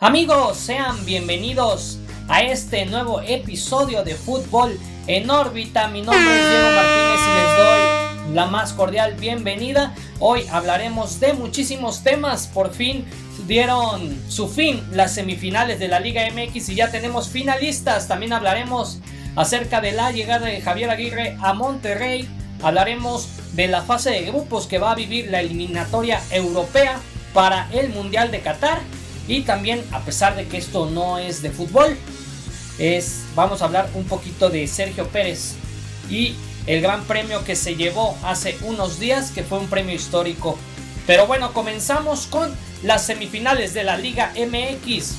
Amigos, sean bienvenidos a este nuevo episodio de Fútbol en órbita. Mi nombre es Diego Martínez y les doy la más cordial bienvenida. Hoy hablaremos de muchísimos temas. Por fin dieron su fin las semifinales de la Liga MX y ya tenemos finalistas. También hablaremos acerca de la llegada de Javier Aguirre a Monterrey. Hablaremos de la fase de grupos que va a vivir la eliminatoria europea para el Mundial de Qatar. Y también, a pesar de que esto no es de fútbol, es, vamos a hablar un poquito de Sergio Pérez y el gran premio que se llevó hace unos días, que fue un premio histórico. Pero bueno, comenzamos con las semifinales de la Liga MX.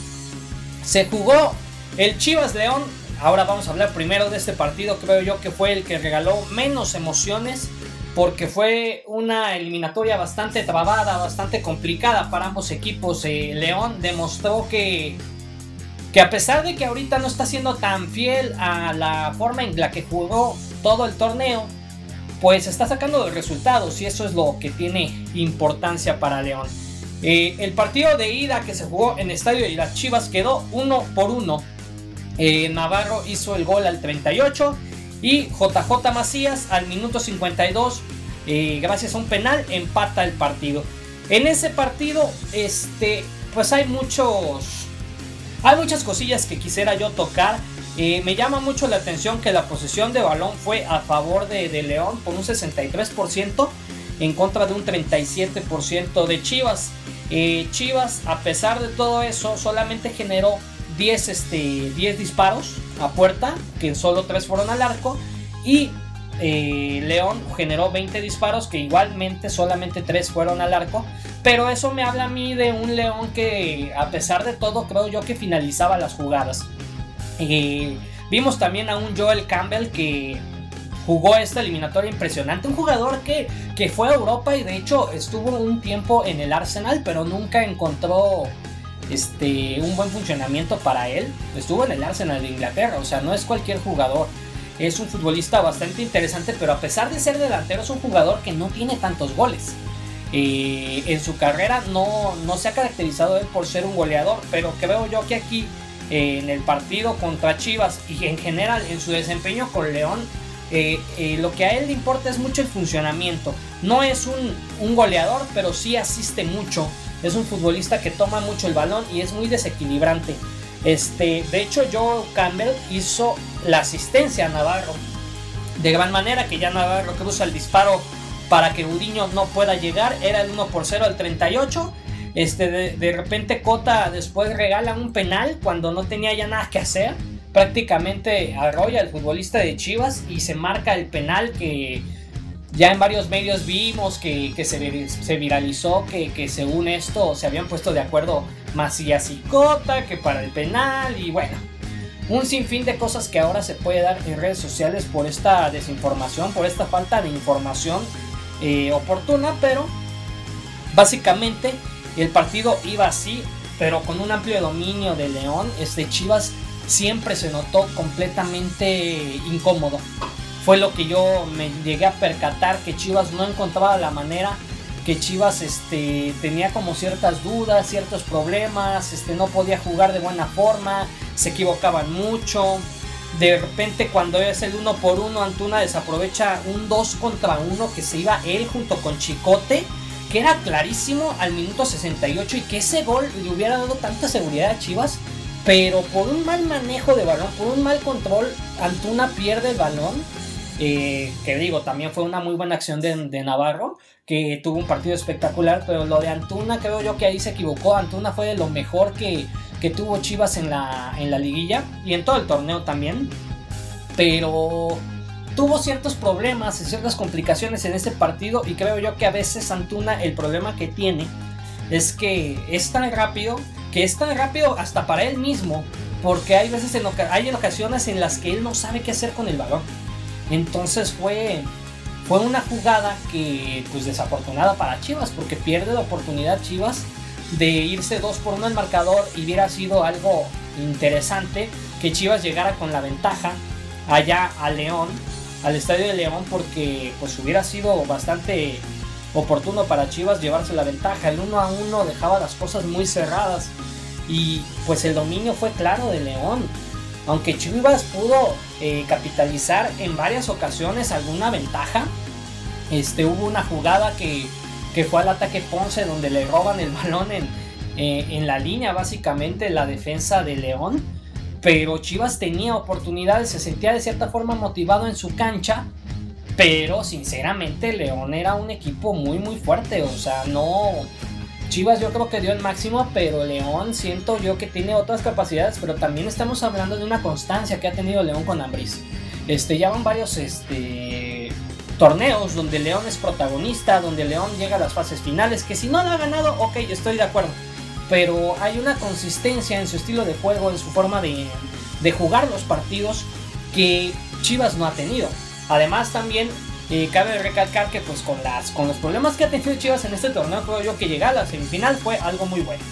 Se jugó el Chivas León. Ahora vamos a hablar primero de este partido, creo yo que fue el que regaló menos emociones porque fue una eliminatoria bastante trabada, bastante complicada para ambos equipos. Eh, León demostró que, que a pesar de que ahorita no está siendo tan fiel a la forma en la que jugó todo el torneo, pues está sacando resultados y eso es lo que tiene importancia para León. Eh, el partido de ida que se jugó en Estadio y las Chivas quedó uno por uno. Eh, Navarro hizo el gol al 38 y JJ Macías al minuto 52, eh, gracias a un penal, empata el partido. En ese partido, este, pues hay muchos, hay muchas cosillas que quisiera yo tocar. Eh, me llama mucho la atención que la posesión de balón fue a favor de, León por un 63% en contra de un 37% de Chivas. Eh, Chivas, a pesar de todo eso, solamente generó 10, este, 10 disparos a puerta, que solo 3 fueron al arco. Y eh, León generó 20 disparos, que igualmente solamente 3 fueron al arco. Pero eso me habla a mí de un León que, a pesar de todo, creo yo que finalizaba las jugadas. Eh, vimos también a un Joel Campbell que jugó esta eliminatoria impresionante. Un jugador que, que fue a Europa y de hecho estuvo un tiempo en el Arsenal, pero nunca encontró este, un buen funcionamiento para él. Estuvo en el Arsenal de Inglaterra, o sea, no es cualquier jugador. Es un futbolista bastante interesante, pero a pesar de ser delantero, es un jugador que no tiene tantos goles. Eh, en su carrera no, no se ha caracterizado él por ser un goleador, pero creo yo que aquí eh, en el partido contra Chivas y en general en su desempeño con León, eh, lo que a él le importa es mucho el funcionamiento. No es un, un goleador, pero sí asiste mucho es un futbolista que toma mucho el balón y es muy desequilibrante. Este, de hecho, Joe Campbell hizo la asistencia a Navarro de gran manera que ya Navarro cruza el disparo para que Gudiño no pueda llegar. Era el 1 por 0 al 38. Este, de, repente Cota después regala un penal cuando no tenía ya nada que hacer. Prácticamente arrolla al futbolista de Chivas y se marca el penal que ya en varios medios vimos que, se, viralizó que, según esto se habían puesto de acuerdo Macías y Cota, que para el penal y bueno, un sinfín de cosas que ahora se puede dar en redes sociales por esta desinformación, por esta falta de información eh, oportuna, pero básicamente el partido iba así, pero con un amplio dominio de León, este Chivas siempre se notó completamente incómodo fue lo que yo me llegué a percatar que Chivas no encontraba la manera que Chivas este, tenía como ciertas dudas, ciertos problemas, este, no podía jugar de buena forma, se equivocaban mucho. De repente cuando es el uno por uno, Antuna desaprovecha un 2 contra 1 que se iba él junto con Chicote, que era clarísimo al minuto 68 y que ese gol le hubiera dado tanta seguridad a Chivas, pero por un mal manejo de balón, por un mal control, Antuna pierde el balón que digo, también fue una muy buena acción de, Navarro, que tuvo un partido espectacular, pero lo de Antuna creo yo que ahí se equivocó. Antuna fue de lo mejor que, tuvo Chivas en la, en la liguilla y en todo el torneo también. Pero tuvo ciertos problemas y ciertas complicaciones en ese partido y creo yo que a veces Antuna el problema que tiene es que es tan rápido, que es tan rápido hasta para él mismo, porque hay veces en, hay ocasiones en las que él no sabe qué hacer con el balón. Entonces fue, fue una jugada que, pues desafortunada para Chivas, porque pierde la oportunidad Chivas de irse 2 por 1 al marcador y hubiera sido algo interesante que Chivas llegara con la ventaja allá a León, al estadio de León, porque pues hubiera sido bastante oportuno para Chivas llevarse la ventaja. El 1 a 1 dejaba las cosas muy cerradas. y pues el dominio fue claro de León. Aunque Chivas pudo eh, capitalizar en varias ocasiones alguna ventaja, este, hubo una jugada que, fue al ataque Ponce donde le roban el balón en, eh, en la línea, básicamente la defensa de León. Pero Chivas tenía oportunidades, se sentía de cierta forma motivado en su cancha. Pero sinceramente León era un equipo muy muy fuerte. O sea, no, Chivas yo creo que dio el máximo, pero León siento yo que tiene otras capacidades, pero también estamos hablando de una constancia que ha tenido León con Ambris. Este, ya van varios este, torneos donde León es protagonista, donde León llega a las fases finales, que si no lo ha ganado, ok, estoy de acuerdo. Pero hay una consistencia en su estilo de juego, en su forma de, de jugar los partidos que Chivas no ha tenido. Además también y cabe recalcar que pues con, las, con los problemas que ha tenido Chivas en este torneo, creo yo que llegar a la semifinal fue algo muy bueno.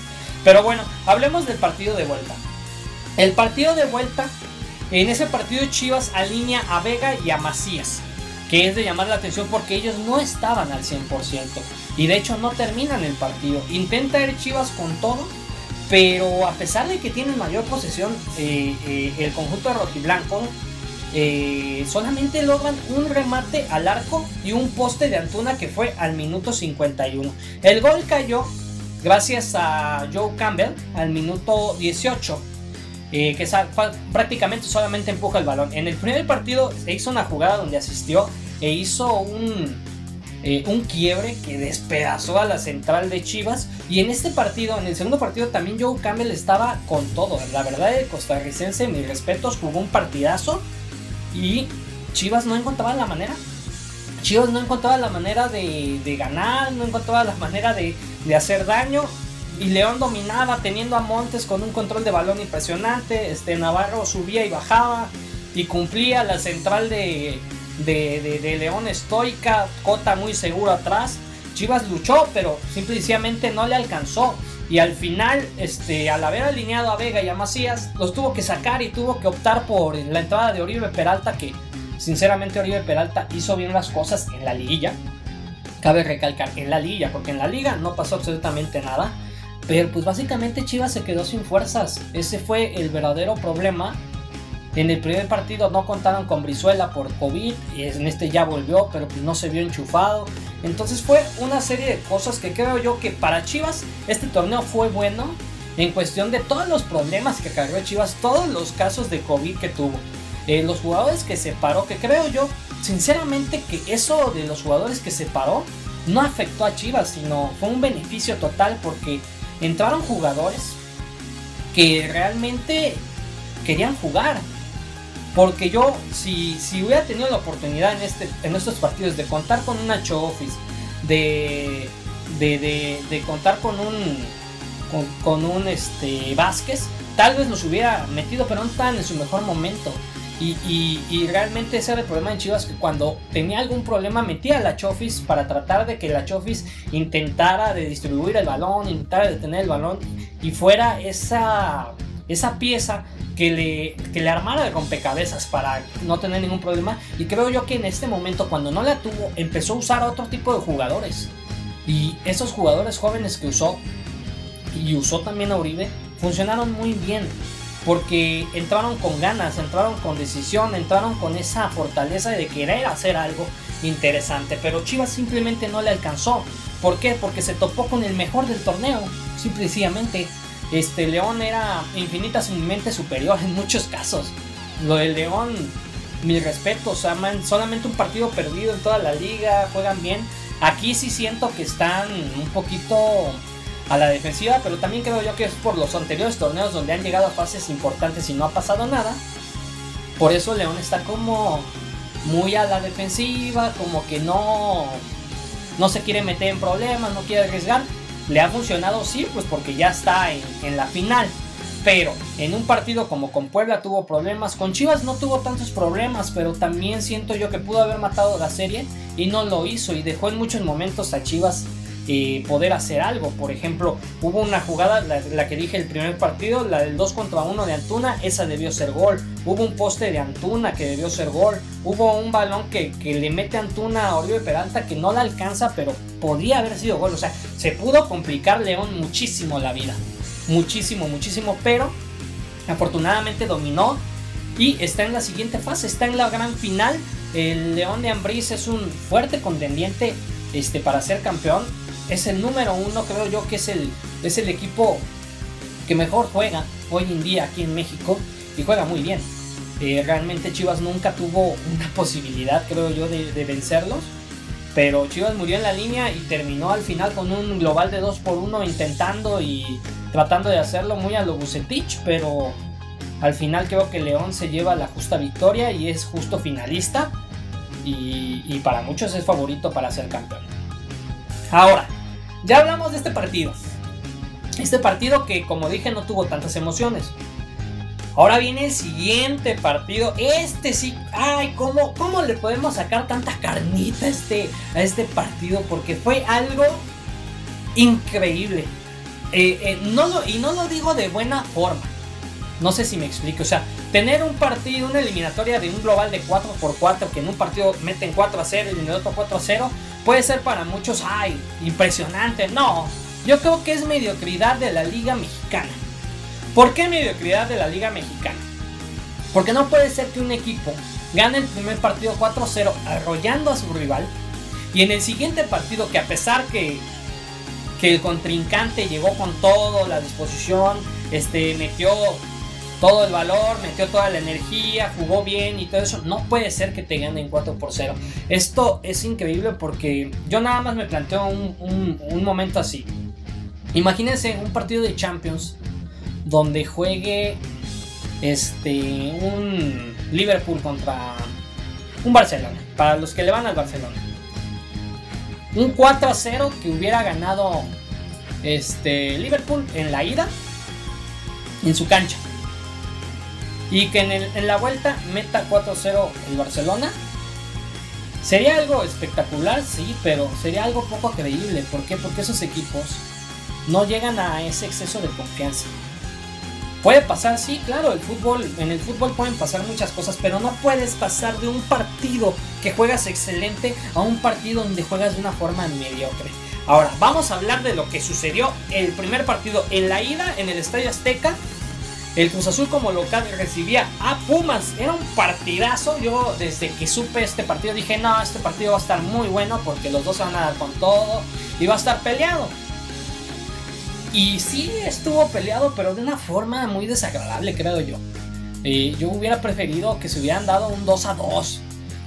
Pero bueno, hablemos del partido de vuelta. El partido de vuelta, en ese partido Chivas alinea a Vega y a Macías, que es de llamar la atención porque ellos no estaban al 100%. Y de hecho no terminan el partido. Intenta ir Chivas con todo, pero a pesar de que tienen mayor posesión eh, eh, el conjunto rojiblanco, eh, solamente logran un remate al arco y un poste de Antuna que fue al minuto 51. El gol cayó gracias a Joe Campbell al minuto 18. Eh, que prácticamente solamente empuja el balón. En el primer partido se hizo una jugada donde asistió e hizo un, eh, un quiebre que despedazó a la central de Chivas. Y en este partido, en el segundo partido, también Joe Campbell estaba con todo. La verdad, el costarricense, mis respetos, jugó un partidazo. Y Chivas no encontraba la manera. Chivas no encontraba la manera de, ganar, no encontraba la manera de, hacer daño. Y León dominaba teniendo a Montes con un control de balón impresionante. Este Navarro subía y bajaba y cumplía la central de, de, León estoica. Cota muy seguro atrás. Chivas luchó, pero simplemente no le alcanzó. Y al final, este, al haber alineado a Vega y a Macías, los tuvo que sacar y tuvo que optar por la entrada de Oribe Peralta, que sinceramente Oribe Peralta hizo bien las cosas en la liguilla. Cabe recalcar, en la liguilla, porque en la liga no pasó absolutamente nada. Pero pues básicamente Chivas se quedó sin fuerzas. Ese fue el verdadero problema. En el primer partido no contaron con Brizuela por COVID. Y en este ya volvió, pero pues no se vio enchufado. Entonces fue una serie de cosas que creo yo que para Chivas este torneo fue bueno en cuestión de todos los problemas que cargó Chivas, todos los casos de COVID que tuvo, eh, los jugadores que separó, que creo yo sinceramente que eso de los jugadores que separó no afectó a Chivas, sino fue un beneficio total porque entraron jugadores que realmente querían jugar. Porque yo, si, si hubiera tenido la oportunidad en, este, en estos partidos de contar con un Nacho Office, de, de, contar con un, con, un este, Vázquez, tal vez los hubiera metido, pero no estaban en su mejor momento. Y, y, realmente ese era el problema en Chivas, que cuando tenía algún problema metía a la Chofis para tratar de que la Chofis intentara de distribuir el balón, intentara detener el balón y fuera esa, esa pieza que le, le armara de rompecabezas para no tener ningún problema. Y creo yo que en este momento, cuando no la tuvo, empezó a usar otro tipo de jugadores. Y esos jugadores jóvenes que usó, y usó también a Uribe, funcionaron muy bien. Porque entraron con ganas, entraron con decisión, entraron con esa fortaleza de querer hacer algo interesante. Pero Chivas simplemente no le alcanzó. ¿Por qué? Porque se topó con el mejor del torneo. Simplemente este León era infinitamente superior en muchos casos. Lo del León, mi respeto, o sea, solamente un partido perdido en toda la liga, juegan bien. Aquí sí siento que están un poquito a la defensiva, pero también creo yo que es por los anteriores torneos donde han llegado a fases importantes y no ha pasado nada. Por eso León está como muy a la defensiva, como que no, no se quiere meter en problemas, no quiere arriesgar. Le ha funcionado, sí, pues porque ya está en, la final. Pero en un partido como con Puebla tuvo problemas. Con Chivas no tuvo tantos problemas, pero también siento yo que pudo haber matado la serie y no lo hizo. Y dejó en muchos momentos a Chivas poder hacer algo. Por ejemplo, hubo una jugada, la, que dije el primer partido, la del 2 contra 1 de Antuna, esa debió ser gol. Hubo un poste de Antuna que debió ser gol. Hubo un balón que, le mete Antuna a Oribe Peralta que no la alcanza, pero podría haber sido gol. O sea, se pudo complicar León muchísimo la vida. muchísimo, muchísimo, pero afortunadamente dominó y está en la siguiente fase, está en la gran final. El León de Ambriz es un fuerte contendiente este, para ser campeón. Es el número uno, creo yo que es el, es el equipo que mejor juega hoy en día aquí en México y juega muy bien. Eh, realmente Chivas nunca tuvo una posibilidad, creo yo, de, vencerlos. Pero Chivas murió en la línea y terminó al final con un global de 2 por 1 intentando y tratando de hacerlo muy a lo Bucetich, pero al final creo que León se lleva la justa victoria y es justo finalista. Y, para muchos es favorito para ser campeón. Ahora, ya hablamos de este partido. Este partido que como dije no tuvo tantas emociones. Ahora viene el siguiente partido. Este sí. Ay, ¿cómo, cómo le podemos sacar tanta carnita a este, a este partido? Porque fue algo increíble. Eh, eh, y no lo digo de buena forma. No sé si me explico. O sea, tener un partido, una eliminatoria de un global de 4x4, que en un partido meten 4 a 0 y en el otro 4 a 0, puede ser para muchos, ay, impresionante. No, yo creo que es mediocridad de la Liga Mexicana. ¿Por qué mediocridad de la Liga Mexicana? Porque no puede ser que un equipo gane el primer partido 4-0 arrollando a su rival y en el siguiente partido que a pesar que, que el contrincante llegó con todo, la disposición, este, metió todo el valor, metió toda la energía, jugó bien y todo eso. No puede ser que te ganen 4 por 0. Esto es increíble porque yo nada más me planteo un, momento así. Imagínense un partido de Champions donde juegue este un Liverpool contra un Barcelona. Para los que le van al Barcelona. Un 4 a 0 que hubiera ganado este Liverpool en la ida en su cancha. Y que en, la vuelta meta 4-0 el Barcelona. Sería algo espectacular, sí, pero sería algo poco creíble. ¿Por qué? Porque esos equipos no llegan a ese exceso de confianza. Puede pasar, sí, claro, el fútbol, en el fútbol pueden pasar muchas cosas, pero no puedes pasar de un partido que juegas excelente a un partido donde juegas de una forma mediocre. Ahora, vamos a hablar de lo que sucedió el primer partido en la ida en el Estadio Azteca el Cruz Azul como local recibía a Pumas. Era un partidazo. Yo desde que supe este partido dije, no, este partido va a estar muy bueno porque los dos van a dar con todo y va a estar peleado. Y sí estuvo peleado, pero de una forma muy desagradable, creo yo. Eh, yo hubiera preferido que se hubieran dado un 2 a 2.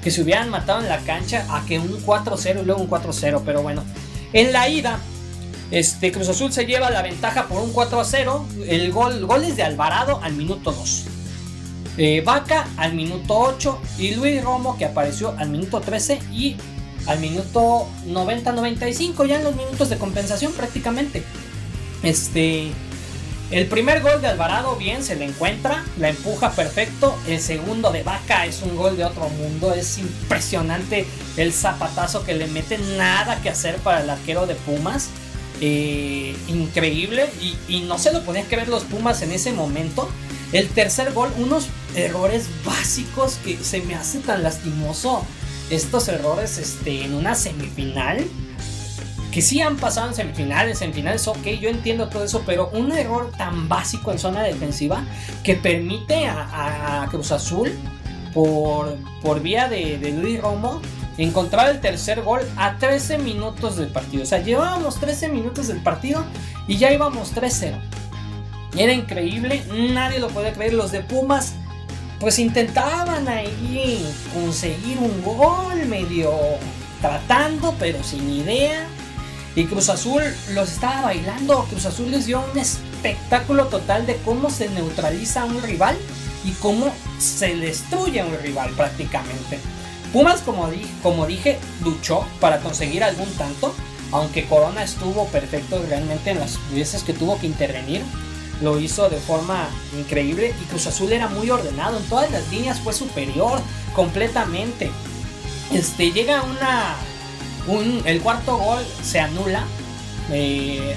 Que se hubieran matado en la cancha a que un 4-0 y luego un 4-0. Pero bueno, en la ida este, Cruz Azul se lleva la ventaja por un 4 a 0. El gol, gol es de Alvarado al minuto 2. Eh, Vaca al minuto 8 y Luis Romo que apareció al minuto 13 y al minuto 90-95 ya en los minutos de compensación prácticamente. Este, el primer gol de Alvarado bien se le encuentra, la empuja perfecto. El segundo de Vaca es un gol de otro mundo, es impresionante el zapatazo que le mete, nada que hacer para el arquero de Pumas. Eh, increíble y, no se lo podían creer los Pumas en ese momento. El tercer gol, unos errores básicos que se me hace tan lastimoso estos errores este, en una semifinal. Que sí han pasado en semifinales, en finales, ok, yo entiendo todo eso, pero un error tan básico en zona defensiva que permite a, Cruz Azul, por, por vía de, de Luis Romo, encontrar el tercer gol a 13 minutos del partido. O sea, llevábamos 13 minutos del partido y ya íbamos 3-0. Era increíble, nadie lo podía creer. Los de Pumas, pues intentaban ahí conseguir un gol medio tratando, pero sin idea. Y Cruz Azul los estaba bailando. Cruz Azul les dio un espectáculo total de cómo se neutraliza a un rival y cómo se destruye a un rival prácticamente. Pumas, como, dije, luchó para conseguir algún tanto, aunque Corona estuvo perfecto realmente en las veces que tuvo que intervenir. Lo hizo de forma increíble y Cruz Azul era muy ordenado. En todas las líneas fue superior completamente. Este, llega una. el cuarto gol se anula. Eh,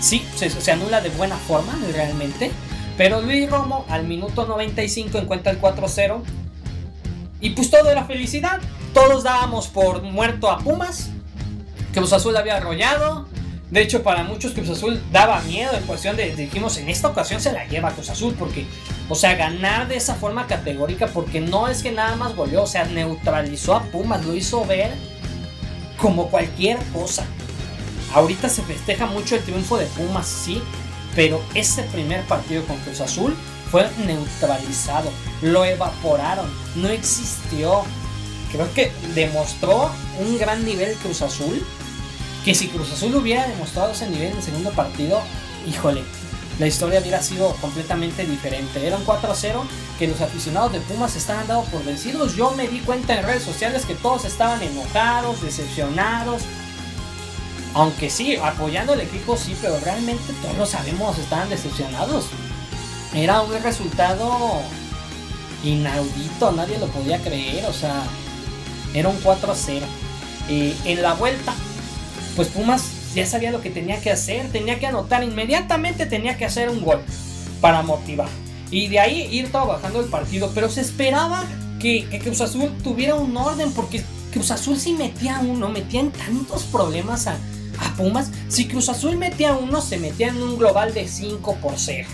sí, se, se anula de buena forma realmente. Pero Luis Romo al minuto 95 encuentra el 4-0 y pues todo era felicidad. Todos dábamos por muerto a Pumas. Cruz Azul había arrollado. De hecho, para muchos Cruz Azul daba miedo en cuestión de, dijimos, en esta ocasión se la lleva Cruz Azul, porque, o sea, ganar de esa forma categórica, porque no es que nada más goleó, o sea, neutralizó a Pumas, lo hizo ver como cualquier cosa. Ahorita se festeja mucho el triunfo de Pumas, sí, pero ese primer partido con Cruz Azul fue neutralizado, lo evaporaron, no existió. Creo que demostró un gran nivel Cruz Azul que si Cruz Azul hubiera demostrado ese nivel en el segundo partido, híjole, la historia hubiera sido completamente diferente. Era un 4-0 que los aficionados de Pumas estaban dando por vencidos. Yo me di cuenta en redes sociales que todos estaban enojados, decepcionados. Aunque sí, apoyando al equipo sí, pero realmente todos lo sabemos, estaban decepcionados. Era un resultado inaudito, nadie lo podía creer, o sea, era un 4-0. Eh, en la vuelta, pues Pumas ya sabía lo que tenía que hacer, tenía que anotar inmediatamente, tenía que hacer un gol para motivar. Y de ahí ir trabajando el partido, pero se esperaba que, Cruz Azul tuviera un orden, porque Cruz Azul si metía uno, metía en tantos problemas a, Pumas. Si Cruz Azul metía uno, se metía en un global de 5 por 0.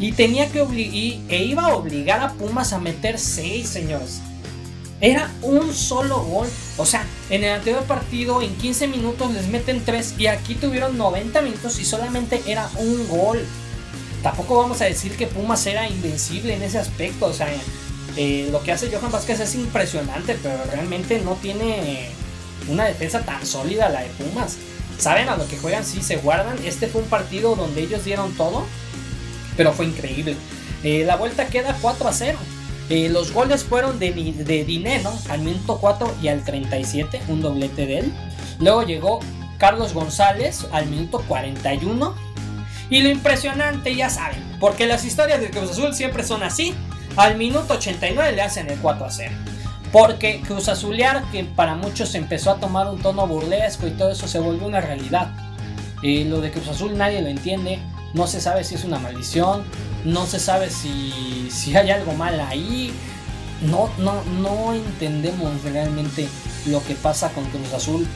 Y tenía que obligar, e iba a obligar a Pumas a meter 6, señores. Era un solo gol. O sea, en el anterior partido en 15 minutos les meten 3 y aquí tuvieron 90 minutos y solamente era un gol. Tampoco vamos a decir que Pumas era invencible en ese aspecto. O sea, eh, lo que hace Johan Vázquez es impresionante, pero realmente no tiene una defensa tan sólida la de Pumas. Saben a lo que juegan, sí se guardan. Este fue un partido donde ellos dieron todo, pero fue increíble. Eh, la vuelta queda 4 a 0. Eh, los goles fueron de, de Dineno al minuto 4 y al 37, un doblete de él. Luego llegó Carlos González al minuto 41. Y lo impresionante, ya saben, porque las historias de Cruz Azul siempre son así. Al minuto 89 le hacen el 4 a 0. Porque Cruz Azulear, que para muchos empezó a tomar un tono burlesco y todo eso, se volvió una realidad. Eh, lo de Cruz Azul nadie lo entiende. No se sabe si es una maldición, no se sabe si, si hay algo mal ahí. No, no, no entendemos realmente lo que pasa con Cruz Azul.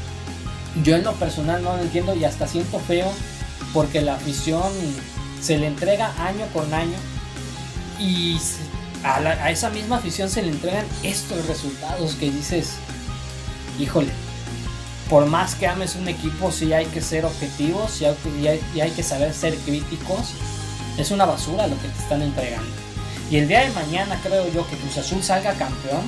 Yo en lo personal no lo entiendo y hasta siento feo porque la afición se le entrega año con año y a, a esa misma afición se le entregan estos resultados que dices, híjole, por más que ames un equipo, sí hay que ser objetivos y hay, hay, que saber ser críticos. Es una basura lo que te están entregando. Y el día de mañana creo yo que Cruz Azul salga campeón.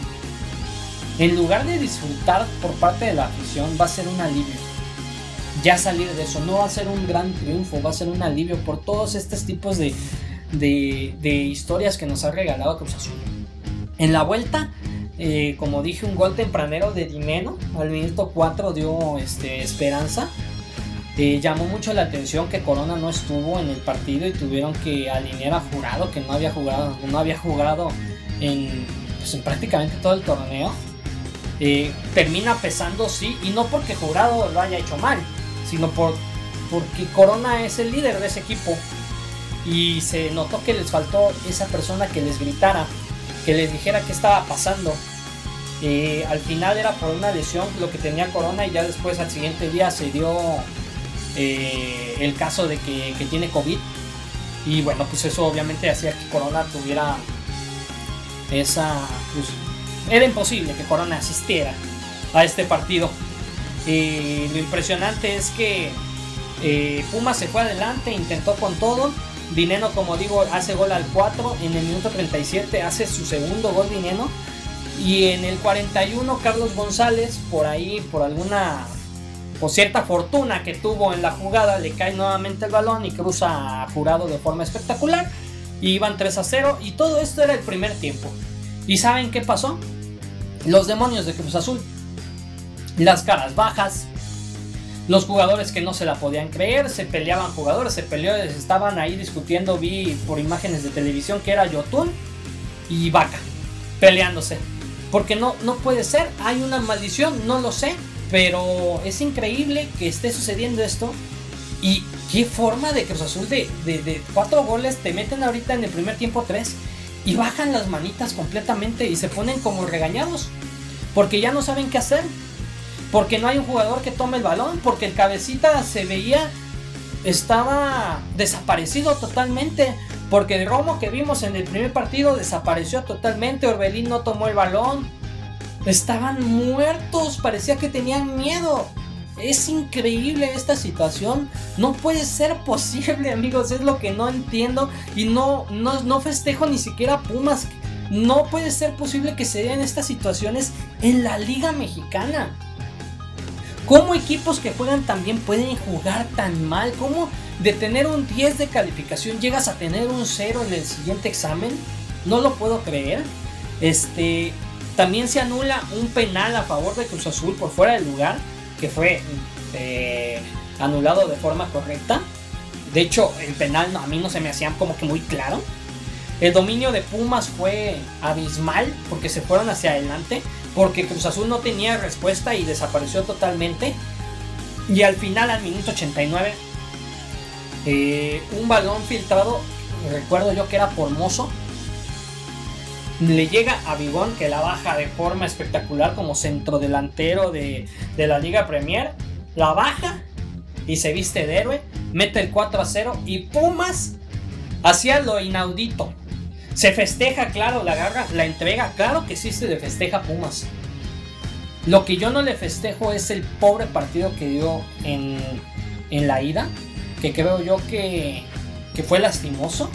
En lugar de disfrutar por parte de la afición, va a ser un alivio. Ya salir de eso, no va a ser un gran triunfo, va a ser un alivio por todos estos tipos de, de, de historias que nos ha regalado Cruz Azul. En la vuelta, eh, como dije, un gol tempranero de Dineno al minuto 4 dio este, esperanza. Eh, llamó mucho la atención que Corona no estuvo en el partido y tuvieron que alinear a Jurado, que no había jugado, no había jugado en, pues, prácticamente todo el torneo. Eh, termina pesando, sí, y no porque Jurado lo haya hecho mal, sino por, porque Corona es el líder de ese equipo. Y se notó que les faltó esa persona que les gritara que les dijera qué estaba pasando. Eh, al final era por una lesión lo que tenía Corona y ya después al siguiente día se dio eh, el caso de que, tiene COVID. Y bueno, pues eso obviamente hacía que Corona tuviera esa... Pues, era imposible que Corona asistiera a este partido. Eh, lo impresionante es que Puma se fue adelante, intentó con todo Dineno, como digo, hace gol al 4. En el minuto 37 hace su segundo gol Dineno. Y en el 41 Carlos González, por ahí, por alguna, por cierta fortuna que tuvo en la jugada, le cae nuevamente el balón y cruza a Jurado de forma espectacular. Y iban 3 a 0 y todo esto era el primer tiempo. ¿Y saben qué pasó? Los demonios de Cruz Azul. Las caras bajas, los jugadores que no se la podían creer, se peleaban jugadores, se peleó, estaban ahí discutiendo, vi por imágenes de televisión que era Yotun y Vaca peleándose. Porque no, no puede ser, hay una maldición, no lo sé, pero es increíble que esté sucediendo esto. Y qué forma de Cruz Azul de, de, cuatro goles te meten ahorita en el primer tiempo tres y bajan las manitas completamente y se ponen como regañados porque ya no saben qué hacer porque no hay un jugador que tome el balón, porque el cabecita se veía estaba desaparecido totalmente. Porque el Romo que vimos en el primer partido desapareció totalmente. Orbelín no tomó el balón. Estaban muertos. Parecía que tenían miedo. Es increíble esta situación. No puede ser posible, amigos. Es lo que no entiendo. Y no, no, no festejo ni siquiera Pumas. No puede ser posible que se den estas situaciones en la Liga Mexicana. ¿Cómo equipos que juegan tan bien pueden jugar tan mal? ¿Cómo de tener un 10 de calificación llegas a tener un 0 en el siguiente examen? No lo puedo creer. Este, también se anula un penal a favor de Cruz Azul por fuera del lugar, que fue eh, anulado de forma correcta. De hecho, el penal a mí no se me hacía como que muy claro. El dominio de Pumas fue abismal porque se fueron hacia adelante, porque Cruz Azul no tenía respuesta y desapareció totalmente. Y al final, al minuto 89, eh, un balón filtrado, recuerdo yo que era por Mozo, le llega a Bigón que la baja de forma espectacular como centrodelantero de, de la Liga Premier. La baja y se viste de héroe, mete el 4 a 0 y Pumas hacía lo inaudito. Se festeja, claro, la agarra, la entrega, claro que sí se le festeja Pumas. Lo que yo no le festejo es el pobre partido que dio en, en la ida, que creo yo que, que fue lastimoso.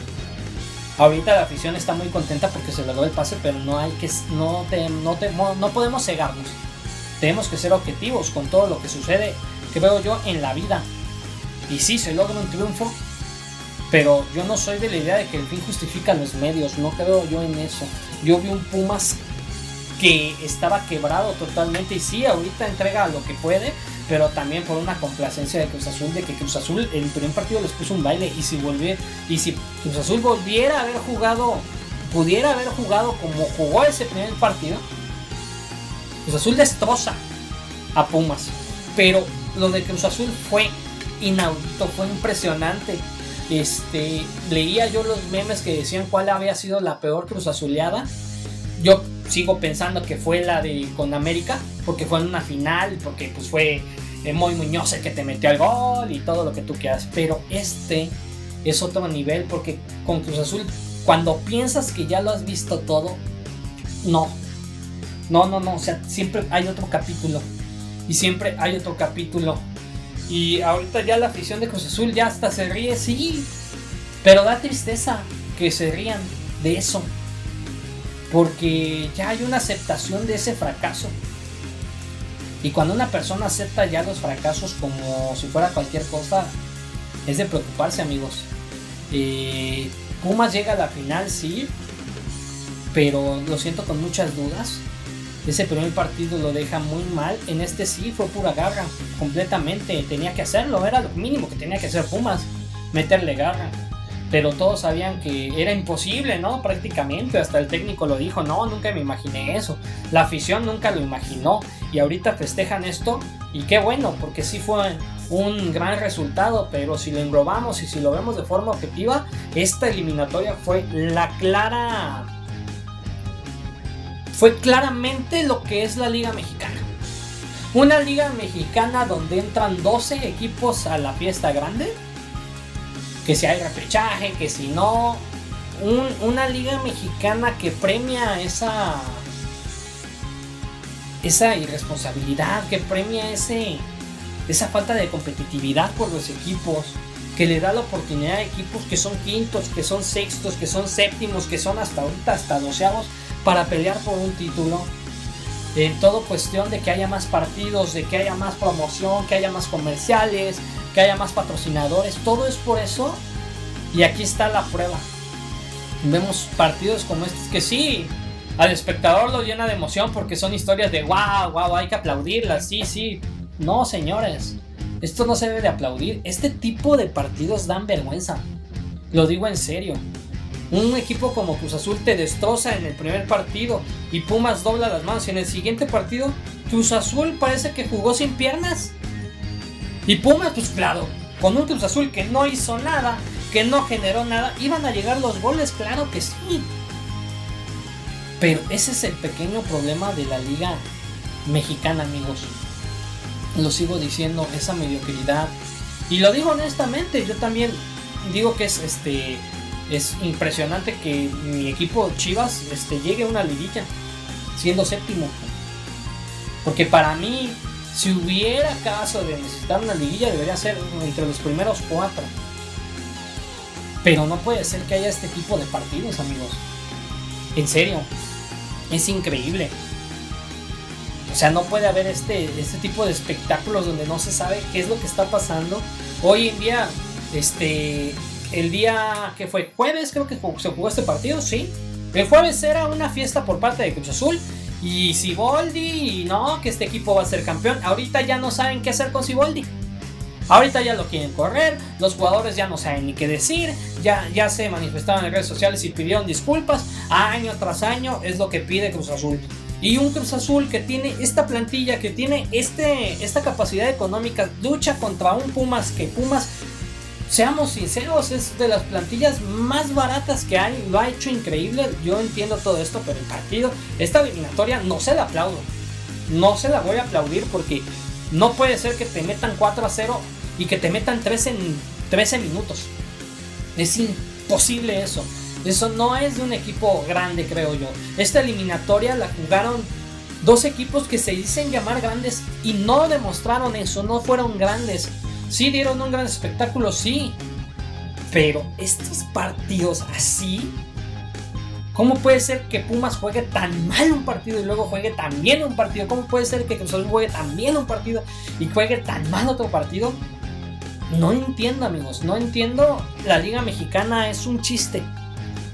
Ahorita la afición está muy contenta porque se logró el pase, pero no hay que no, no, no podemos cegarnos. Tenemos que ser objetivos con todo lo que sucede, veo yo en la vida. Y sí, se logra un triunfo, pero yo no soy de la idea de que el fin justifica los medios, no creo yo en eso. Yo vi un Pumas que estaba quebrado totalmente y sí, ahorita entrega lo que puede, pero también por una complacencia de Cruz Azul, de que Cruz Azul en el primer partido les puso un baile y si volviera, y si Cruz Azul volviera a haber jugado, pudiera haber jugado como jugó ese primer partido, Cruz Azul destroza a Pumas, pero lo de Cruz Azul fue inaudito, fue impresionante este, leía yo los memes que decían cuál había sido la peor Cruz Azuleada. Yo sigo pensando que fue la de con América, porque fue en una final, porque pues fue eh, muy Muñoz el que te metió al gol y todo lo que tú quieras. Pero este es otro nivel, porque con Cruz Azul, cuando piensas que ya lo has visto todo, no. No, no, no, o sea, siempre hay otro capítulo. Y siempre hay otro capítulo y ahorita ya la afición de Cruz Azul ya hasta se ríe, sí. Pero da tristeza que se rían de eso. Porque ya hay una aceptación de ese fracaso. Y cuando una persona acepta ya los fracasos como si fuera cualquier cosa, es de preocuparse amigos. Eh, Pumas llega a la final, sí. Pero lo siento con muchas dudas. Ese primer partido lo deja muy mal. En este sí fue pura garra, completamente. Tenía que hacerlo, era lo mínimo que tenía que hacer Pumas, meterle garra. Pero todos sabían que era imposible, ¿no? Prácticamente, hasta el técnico lo dijo, no, nunca me imaginé eso. La afición nunca lo imaginó. Y ahorita festejan esto. Y qué bueno, porque sí fue un gran resultado, pero si lo englobamos y si lo vemos de forma objetiva, esta eliminatoria fue la clara fue claramente lo que es la Liga Mexicana. Una Liga Mexicana donde entran 12 equipos a la fiesta grande. Que si hay repechaje, que si no. una Liga Mexicana que premia esa. Esa irresponsabilidad, que premia ese, esa falta de competitividad por los equipos que le da la oportunidad a equipos que son quintos, que son sextos, que son séptimos, que son hasta ahorita hasta doceavos, para pelear por un título. En todo cuestión de que haya más partidos, de que haya más promoción, que haya más comerciales, que haya más patrocinadores. Todo es por eso. Y aquí está la prueba. Vemos partidos como estos que sí, al espectador lo llena de emoción porque son historias de wow, wow, hay que aplaudirlas, sí, sí. No, señores, esto no se debe de aplaudir. Este tipo de partidos dan vergüenza. Lo digo en serio. Un equipo como Cruz Azul te destroza en el primer partido y Pumas dobla las manos. Y en el siguiente partido, Cruz Azul parece que jugó sin piernas. Y Pumas, pues claro, con un Cruz Azul que no hizo nada, que no generó nada, iban a llegar los goles, claro que sí. Pero ese es el pequeño problema de la liga mexicana, amigos. Lo sigo diciendo, esa mediocridad, Y lo digo honestamente, yo también digo que es este es impresionante que mi equipo Chivas este, llegue a una liguilla siendo séptimo. Porque para mí, si hubiera caso de necesitar una liguilla, debería ser entre los primeros cuatro. Pero no puede ser que haya este tipo de partidos, amigos. En serio, es increíble. O sea, no puede haber este, este tipo de espectáculos donde no se sabe qué es lo que está pasando. Hoy en día, este, el día que fue jueves, creo que se jugó este partido, sí. El jueves era una fiesta por parte de Cruz Azul. Y Siboldi, no, que este equipo va a ser campeón. Ahorita ya no saben qué hacer con Siboldi. Ahorita ya lo quieren correr, los jugadores ya no saben ni qué decir, ya, ya se manifestaron en redes sociales y pidieron disculpas. Año tras año es lo que pide Cruz Azul. Y un Cruz Azul que tiene esta plantilla, que tiene este, esta capacidad económica, lucha contra un Pumas que Pumas, seamos sinceros, es de las plantillas más baratas que hay, lo ha hecho increíble, yo entiendo todo esto, pero el partido, esta eliminatoria no se la aplaudo, no se la voy a aplaudir porque no puede ser que te metan 4 a 0 y que te metan 3 en 13 minutos. Es imposible eso. Eso no es de un equipo grande, creo yo. Esta eliminatoria la jugaron dos equipos que se dicen llamar grandes y no demostraron eso, no fueron grandes. Sí dieron un gran espectáculo, sí. Pero estos partidos así, ¿cómo puede ser que Pumas juegue tan mal un partido y luego juegue tan bien un partido? ¿Cómo puede ser que Cruz Azul juegue tan bien un partido y juegue tan mal otro partido? No entiendo, amigos, no entiendo. La Liga Mexicana es un chiste.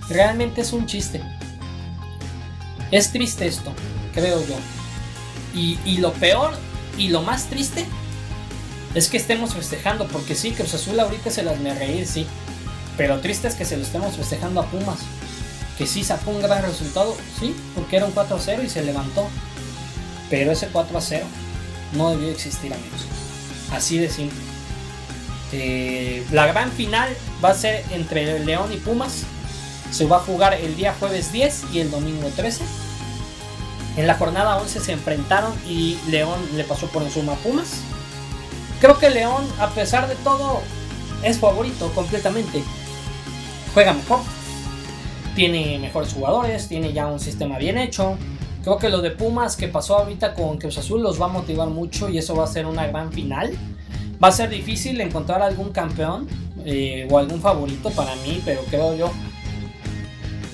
Realmente es un chiste. Es triste esto, creo yo. Y, lo peor y lo más triste es que estemos festejando, porque sí, Cruz Azul ahorita se las me reír, sí. Pero triste es que se lo estemos festejando a Pumas. Que sí sacó un gran resultado, sí, porque era un 4 0 y se levantó. Pero ese 4 0 no debió existir, amigos. Así de simple. Eh, la gran final va a ser entre León y Pumas. Se va a jugar el día jueves 10 y el domingo 13. En la jornada 11 se enfrentaron y León le pasó por encima a Pumas. Creo que León, a pesar de todo, es favorito completamente. Juega mejor. Tiene mejores jugadores, tiene ya un sistema bien hecho. Creo que lo de Pumas que pasó ahorita con Cruz Azul los va a motivar mucho y eso va a ser una gran final. Va a ser difícil encontrar algún campeón eh, o algún favorito para mí, pero creo yo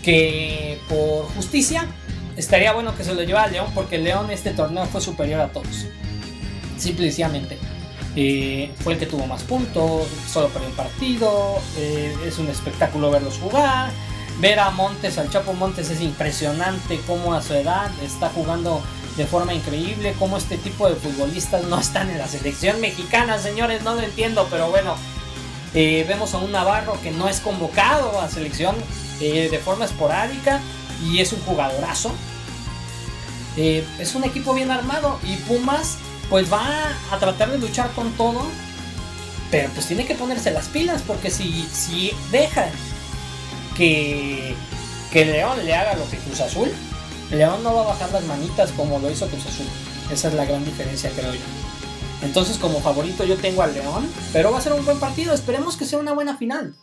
que por justicia estaría bueno que se lo llevara a León porque León este torneo fue superior a todos. Simplemente. Eh, fue el que tuvo más puntos, solo perdió un partido, eh, es un espectáculo verlos jugar. Ver a Montes, al Chapo Montes es impresionante cómo a su edad está jugando de forma increíble, cómo este tipo de futbolistas no están en la selección mexicana, señores, no lo entiendo, pero bueno, eh, vemos a un Navarro que no es convocado a selección de forma esporádica y es un jugadorazo. es un equipo bien armado y Pumas pues va a tratar de luchar con todo, pero pues tiene que ponerse las pilas, porque si, si deja que, que León le haga lo que Cruz Azul, León no va a bajar las manitas como lo hizo Cruz Azul. Esa es la gran diferencia, creo yo. Entonces, como favorito, yo tengo al León, pero va a ser un buen partido. Esperemos que sea una buena final.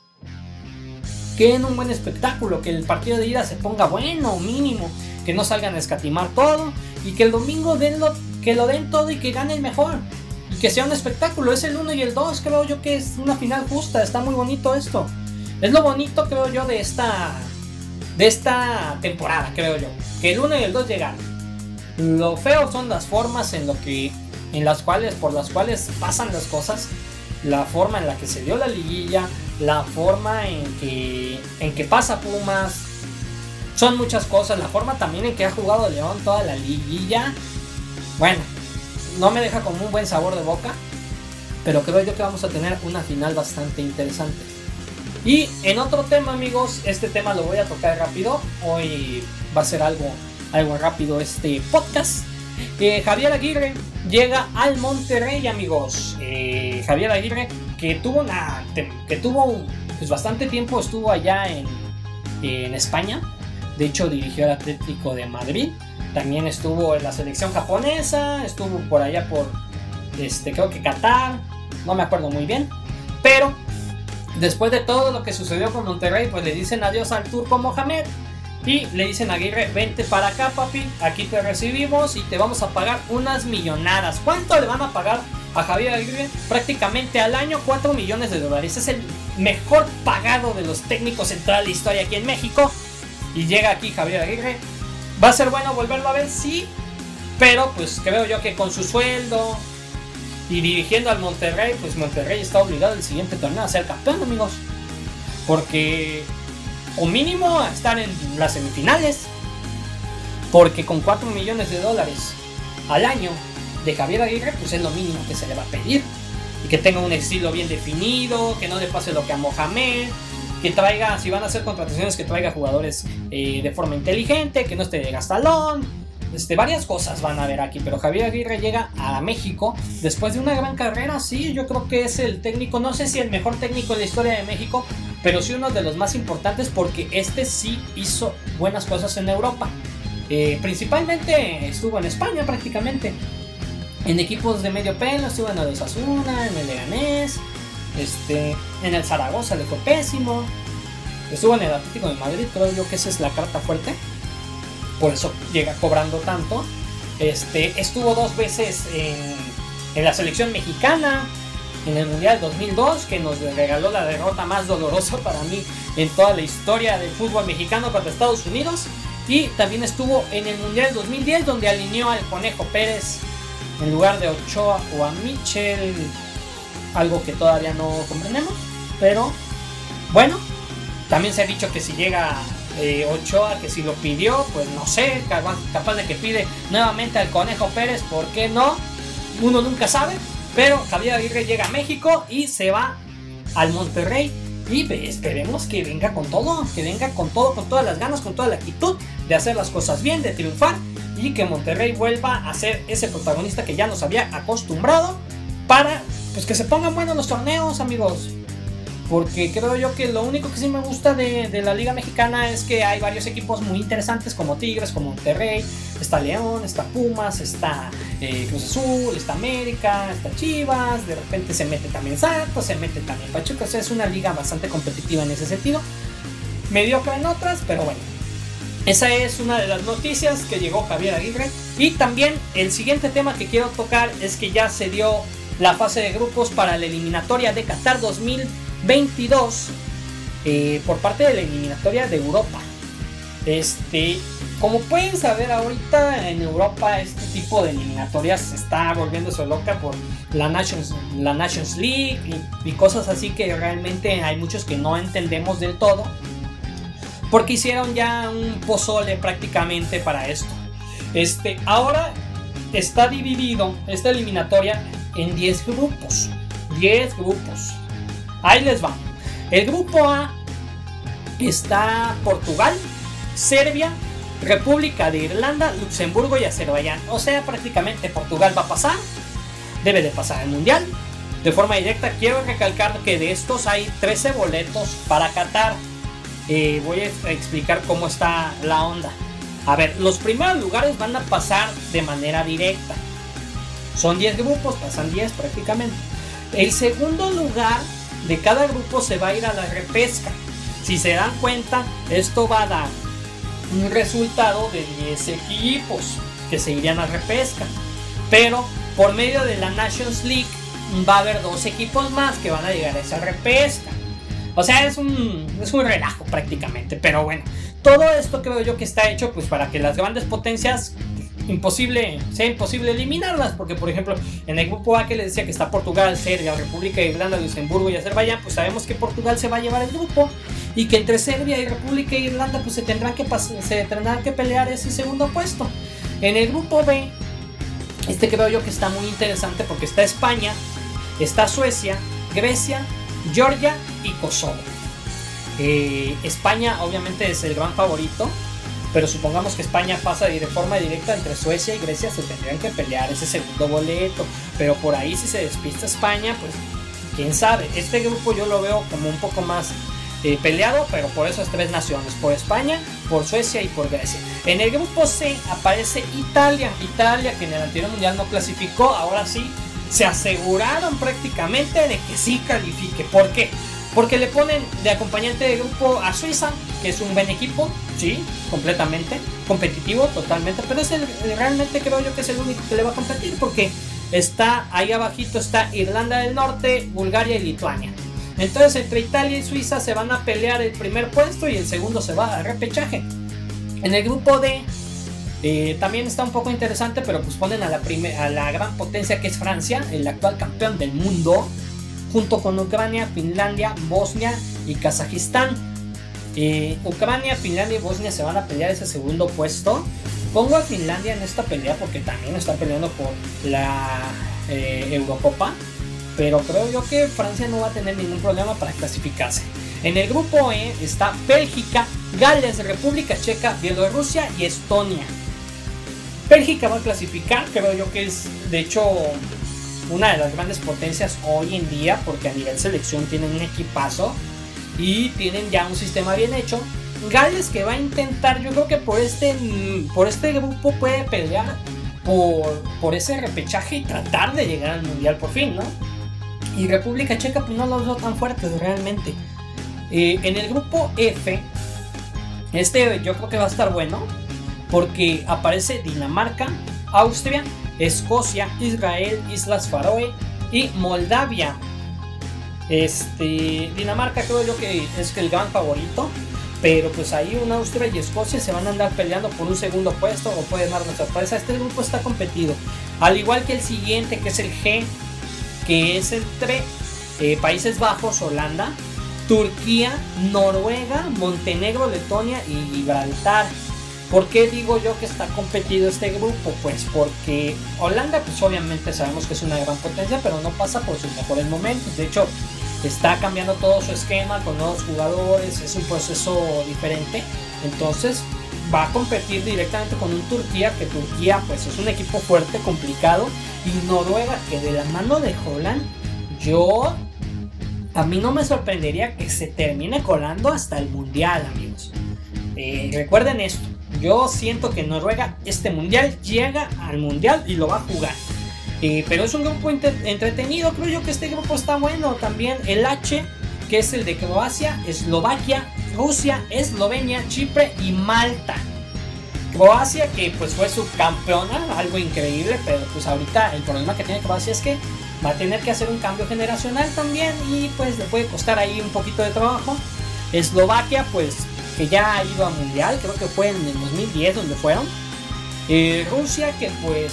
Que en un buen espectáculo, que el partido de ida se ponga bueno, mínimo, que no salgan a escatimar todo y que el domingo den lo que lo den todo y que gane el mejor. Y que sea un espectáculo. Es el 1 y el 2, creo yo que es una final justa. Está muy bonito esto. Es lo bonito, creo yo, de esta, de esta temporada, creo yo. Que el 1 y el 2 llegan. Lo feo son las formas en lo que en las cuales por las cuales pasan las cosas, la forma en la que se dio la liguilla, la forma en que en que pasa Pumas, son muchas cosas, la forma también en que ha jugado León toda la liguilla bueno, no me deja con un buen sabor de boca, pero creo yo que vamos a tener una final bastante interesante. Y en otro tema, amigos, este tema lo voy a tocar rápido. Hoy va a ser algo, algo rápido este podcast. Eh, Javier Aguirre llega al Monterrey, amigos. Eh, Javier Aguirre, que tuvo una, que tuvo pues, bastante tiempo, estuvo allá en, en España. De hecho, dirigió al Atlético de Madrid. También estuvo en la selección japonesa, estuvo por allá por, este, creo que Qatar, no me acuerdo muy bien. Pero después de todo lo que sucedió con Monterrey, pues le dicen adiós al turco Mohamed. Y le dicen a Aguirre, vente para acá papi, aquí te recibimos y te vamos a pagar unas millonadas. ¿Cuánto le van a pagar a Javier Aguirre? Prácticamente al año 4 millones de dólares. Es el mejor pagado de los técnicos en toda historia aquí en México. Y llega aquí Javier Aguirre. ¿Va a ser bueno volverlo a ver? Sí. Pero pues creo yo que con su sueldo y dirigiendo al Monterrey, pues Monterrey está obligado el siguiente torneo a ser campeón, amigos. Porque o mínimo a estar en las semifinales. Porque con 4 millones de dólares al año de Javier Aguirre, pues es lo mínimo que se le va a pedir. Y que tenga un estilo bien definido, que no le pase lo que a Mohamed, que traiga, si van a hacer contrataciones, que traiga jugadores eh, de forma inteligente, que no esté de gastalón. Este, varias cosas van a ver aquí, pero Javier Aguirre llega a México después de una gran carrera, sí, yo creo que es el técnico, no sé si el mejor técnico en la historia de México, pero sí uno de los más importantes porque este sí hizo buenas cosas en Europa. Eh, principalmente estuvo en España prácticamente. En equipos de medio pelo, estuvo en el Osasuna, en el Leganés, este, en el Zaragoza le fue pésimo. Estuvo en el Atlético de Madrid, creo yo que esa es la carta fuerte. Por eso llega cobrando tanto. Este, estuvo dos veces en, en la selección mexicana en el Mundial 2002, que nos regaló la derrota más dolorosa para mí en toda la historia del fútbol mexicano contra Estados Unidos. Y también estuvo en el Mundial 2010, donde alineó al Conejo Pérez en lugar de Ochoa o a Michel, algo que todavía no comprendemos. Pero bueno, también se ha dicho que si llega eh, Ochoa, que si lo pidió, pues no sé, capaz, capaz de que pide nuevamente al Conejo Pérez, ¿por qué no? Uno nunca sabe. Pero Javier Aguirre llega a México y se va al Monterrey. Y esperemos que venga con todo, que venga con todo, con todas las ganas, con toda la actitud de hacer las cosas bien, de triunfar y que Monterrey vuelva a ser ese protagonista que ya nos había acostumbrado para pues que se pongan buenos los torneos, amigos. Porque creo yo que lo único que sí me gusta de, la Liga Mexicana es que hay varios equipos muy interesantes como Tigres, como Monterrey, está León, está Pumas, está eh, Cruz Azul, está América, está Chivas, de repente se mete también Santos, se mete también Pachuca, o sea, es una liga bastante competitiva en ese sentido. Mediocre en otras, pero bueno. Esa es una de las noticias que llegó Javier Aguirre. Y también el siguiente tema que quiero tocar es que ya se dio la fase de grupos para la eliminatoria de Qatar 2020 22 eh, por parte de la eliminatoria de Europa. Este, como pueden saber ahorita en Europa este tipo de eliminatorias se está volviéndose loca por la Nations, la Nations League y, cosas así que realmente hay muchos que no entendemos del todo. Porque hicieron ya un pozole prácticamente para esto. Este, ahora está dividido esta eliminatoria en 10 grupos. 10 grupos. Ahí les va. El grupo A está Portugal, Serbia, República de Irlanda, Luxemburgo y Azerbaiyán. O sea, prácticamente Portugal va a pasar. Debe de pasar el Mundial. De forma directa, quiero recalcar que de estos hay 13 boletos para Qatar. Eh, voy a explicar cómo está la onda. A ver, los primeros lugares van a pasar de manera directa. Son 10 grupos, pasan 10 prácticamente. El segundo lugar de cada grupo se va a ir a la repesca. Si se dan cuenta, esto va a dar un resultado de 10 equipos que se irían a repesca. Pero por medio de la Nations League va a haber dos equipos más que van a llegar a esa repesca. O sea, es un, es un relajo prácticamente. Pero bueno, todo esto creo yo que está hecho pues para que las grandes potencias imposible, sea imposible eliminarlas, porque por ejemplo en el grupo A que les decía que está Portugal, Serbia, República de Irlanda, Luxemburgo y Azerbaiyán, pues sabemos que Portugal se va a llevar el grupo y que entre Serbia y República de Irlanda pues se tendrán que, se tendrán que pelear ese segundo puesto. En el grupo B, este creo yo que está muy interesante porque está España, está Suecia, Grecia, Georgia y Kosovo. Eh, España obviamente es el gran favorito, pero supongamos que España pasa de forma directa entre Suecia y Grecia, se tendrían que pelear ese segundo boleto. Pero por ahí si se despista España, pues quién sabe. Este grupo yo lo veo como un poco más eh, peleado, pero por esas tres naciones, por España, por Suecia y por Grecia. En el grupo C aparece Italia, Italia que en el anterior mundial no clasificó, ahora sí se aseguraron prácticamente de que sí califique. ¿Por qué? Porque le ponen de acompañante de grupo a Suiza, que es un buen equipo, sí, completamente, competitivo, totalmente, pero es el, realmente creo yo que es el único que le va a competir porque está ahí abajito está Irlanda del Norte, Bulgaria y Lituania. Entonces entre Italia y Suiza se van a pelear el primer puesto y el segundo se va a repechaje. En el grupo D eh, también está un poco interesante, pero pues ponen a la, a la gran potencia que es Francia, el actual campeón del mundo, junto con Ucrania, Finlandia, Bosnia y Kazajistán. Eh, Ucrania, Finlandia y Bosnia se van a pelear ese segundo puesto. Pongo a Finlandia en esta pelea porque también está peleando por la eh, Eurocopa. Pero creo yo que Francia no va a tener ningún problema para clasificarse. En el grupo E está Bélgica, Gales, República Checa, Bielorrusia y Estonia. Bélgica va a clasificar, creo yo que es de hecho una de las grandes potencias hoy en día porque a nivel selección tienen un equipazo y tienen ya un sistema bien hecho. Gales que va a intentar, yo creo que por este, por este grupo puede pelear por, por ese repechaje y tratar de llegar al mundial por fin, ¿no? Y República Checa pues no los veo tan fuertes realmente. Eh, en el grupo F, este yo creo que va a estar bueno porque aparece Dinamarca, Austria, Escocia, Israel, Islas Faroe y Moldavia. Este, Dinamarca creo yo que es el gran favorito. Pero pues ahí una Austria y Escocia se van a andar peleando por un segundo puesto o pueden dar una sorpresa. Este grupo está competido. Al igual que el siguiente, que es el G, que es entre eh, Países Bajos, Holanda, Turquía, Noruega, Montenegro, Letonia y Gibraltar. ¿Por qué digo yo que está competido este grupo? Pues porque Holanda, pues obviamente sabemos que es una gran potencia, pero no pasa por sus mejores momentos. De hecho, está cambiando todo su esquema con nuevos jugadores, es un proceso diferente. Entonces, va a competir directamente con un Turquía, que Turquía pues es un equipo fuerte, complicado. Y Noruega, que de la mano de Holland, yo... A mí no me sorprendería que se termine colando hasta el Mundial, amigos. Eh, recuerden esto, yo siento que Noruega este mundial llega al mundial y lo va a jugar. Eh, pero es un grupo entretenido, creo yo que este grupo está bueno. También el H, que es el de Croacia, Eslovaquia, Rusia, Eslovenia, Chipre y Malta. Croacia que pues fue subcampeona, algo increíble, pero pues ahorita el problema que tiene Croacia es que va a tener que hacer un cambio generacional también y pues le puede costar ahí un poquito de trabajo. Eslovaquia pues que ya ha ido a mundial, creo que fue en el 2010 donde fueron. Eh, Rusia que pues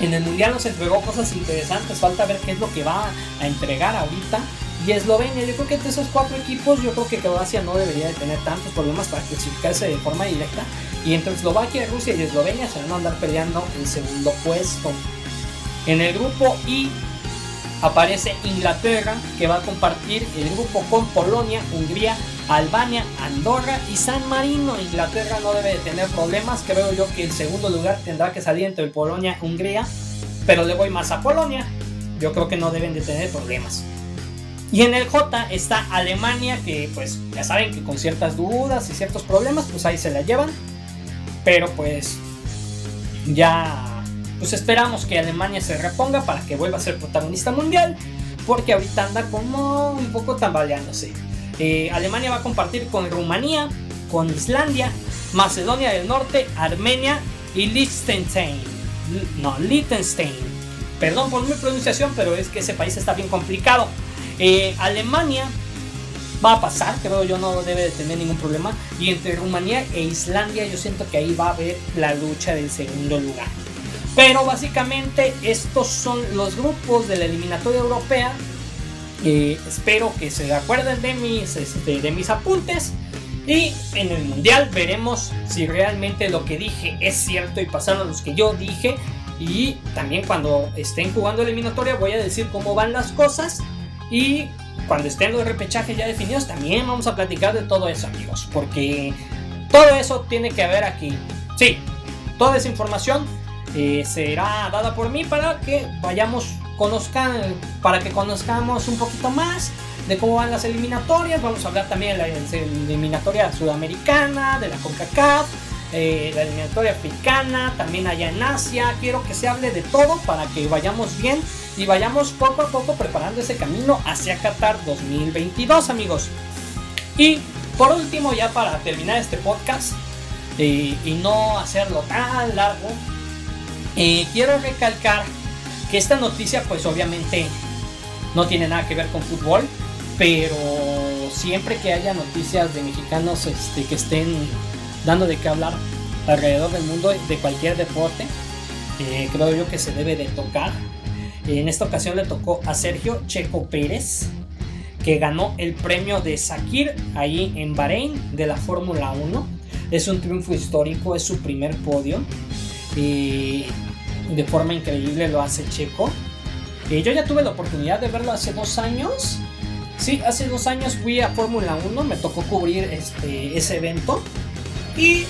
en el mundial nos entregó cosas interesantes, falta ver qué es lo que va a entregar ahorita. Y Eslovenia, yo creo que entre esos cuatro equipos, yo creo que Croacia no debería de tener tantos problemas para clasificarse de forma directa. Y entre Eslovaquia, Rusia y Eslovenia se van a andar peleando el segundo puesto. En el grupo I aparece Inglaterra, que va a compartir el grupo con Polonia, Hungría, Albania, Andorra y San Marino. Inglaterra no debe de tener problemas. Creo yo que el segundo lugar tendrá que salir entre Polonia y Hungría. Pero le voy más a Polonia. Yo creo que no deben de tener problemas. Y en el J está Alemania, que pues ya saben que con ciertas dudas y ciertos problemas, pues ahí se la llevan. Pero pues ya, pues esperamos que Alemania se reponga para que vuelva a ser protagonista mundial. Porque ahorita anda como un poco tambaleándose. Eh, Alemania va a compartir con Rumanía, con Islandia, Macedonia del Norte, Armenia y Liechtenstein. No, Liechtenstein. Perdón por mi pronunciación, pero es que ese país está bien complicado. Eh, Alemania va a pasar, creo yo no debe de tener ningún problema. Y entre Rumanía e Islandia yo siento que ahí va a haber la lucha del segundo lugar. Pero básicamente estos son los grupos de la eliminatoria europea espero que se acuerden de mis, este, de mis apuntes. Y en el mundial veremos si realmente lo que dije es cierto y pasaron los que yo dije. Y también cuando estén jugando eliminatoria voy a decir cómo van las cosas. Y cuando estén los repechajes ya definidos también vamos a platicar de todo eso amigos. Porque todo eso tiene que haber aquí. Sí, toda esa información eh, será dada por mí para que vayamos conozcan, para que conozcamos un poquito más de cómo van las eliminatorias. Vamos a hablar también de la eliminatoria sudamericana, de la CONCACAF, eh, la eliminatoria africana, también allá en Asia. Quiero que se hable de todo para que vayamos bien y vayamos poco a poco preparando ese camino hacia Qatar 2022 amigos. Y por último ya para terminar este podcast eh, y no hacerlo tan largo, eh, quiero recalcar que esta noticia pues obviamente no tiene nada que ver con fútbol, pero siempre que haya noticias de mexicanos este, que estén dando de qué hablar alrededor del mundo de cualquier deporte, eh, creo yo que se debe de tocar. En esta ocasión le tocó a Sergio Checo Pérez, que ganó el premio de Sakir ahí en Bahrein de la Fórmula 1. Es un triunfo histórico, es su primer podio. Y de forma increíble lo hace Checo. Eh, yo ya tuve la oportunidad de verlo hace dos años. Sí, hace dos años fui a Fórmula 1, me tocó cubrir este, ese evento. Y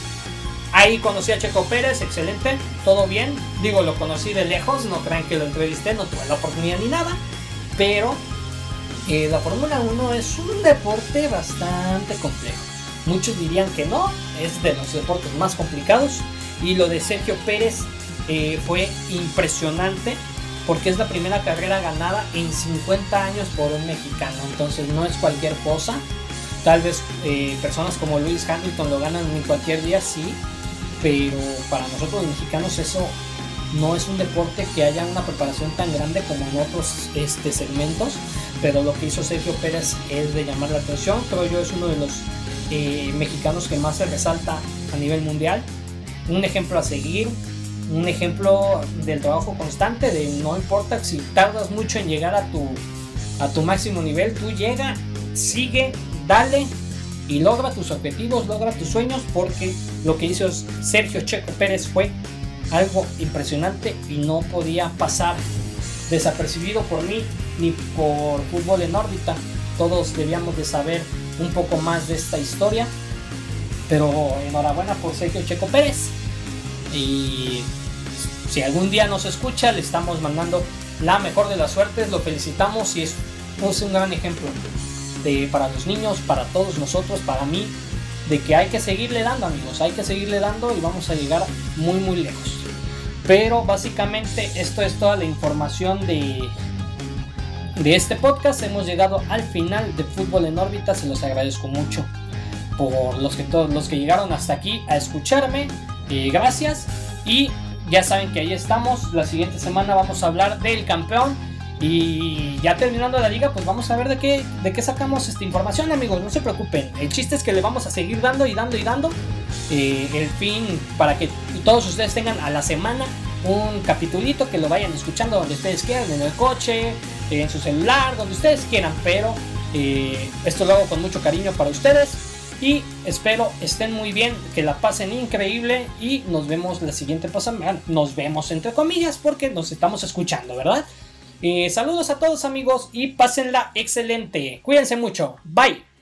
Ahí conocí a Checo Pérez, excelente, todo bien. Digo, lo conocí de lejos, no crean que lo entrevisté, no tuve la oportunidad ni nada. Pero eh, la Fórmula 1 es un deporte bastante complejo. Muchos dirían que no, es de los deportes más complicados. Y lo de Sergio Pérez eh, fue impresionante porque es la primera carrera ganada en 50 años por un mexicano. Entonces no es cualquier cosa. Tal vez eh, personas como Luis Hamilton lo ganan en cualquier día, sí, pero para nosotros los mexicanos eso no es un deporte que haya una preparación tan grande como en otros este, segmentos, pero lo que hizo Sergio Pérez es de llamar la atención, creo yo es uno de los eh, mexicanos que más se resalta a nivel mundial, un ejemplo a seguir, un ejemplo del trabajo constante, de no importa si tardas mucho en llegar a tu, a tu máximo nivel, tú llega, sigue, dale y logra tus objetivos, logra tus sueños, porque lo que hizo Sergio Checo Pérez fue algo impresionante y no podía pasar desapercibido por mí ni por fútbol en órbita. Todos debíamos de saber un poco más de esta historia. Pero enhorabuena por Sergio Checo Pérez. Y si algún día nos escucha, le estamos mandando la mejor de las suertes. Lo felicitamos y es, un gran ejemplo para los niños, para todos nosotros, para mí, de que hay que seguirle dando amigos, hay que seguirle dando y vamos a llegar muy muy lejos. Pero básicamente esto es toda la información de, de este podcast. Hemos llegado al final de Fútbol en órbita, se los agradezco mucho por los que todos los que llegaron hasta aquí a escucharme. Eh, gracias y ya saben que ahí estamos. La siguiente semana vamos a hablar del campeón y ya terminando la liga, pues vamos a ver de qué, de qué sacamos esta información, amigos. No se preocupen. El chiste es que le vamos a seguir dando y dando y dando. Eh, el fin para que todos ustedes tengan a la semana un capitulito que lo vayan escuchando donde ustedes quieran, en el coche, en su celular, donde ustedes quieran. Pero eh, esto lo hago con mucho cariño para ustedes. Y espero estén muy bien, que la pasen increíble y nos vemos la siguiente pasada. Nos vemos entre comillas porque nos estamos escuchando, ¿verdad? Eh, saludos a todos amigos y pásenla excelente. Cuídense mucho. Bye.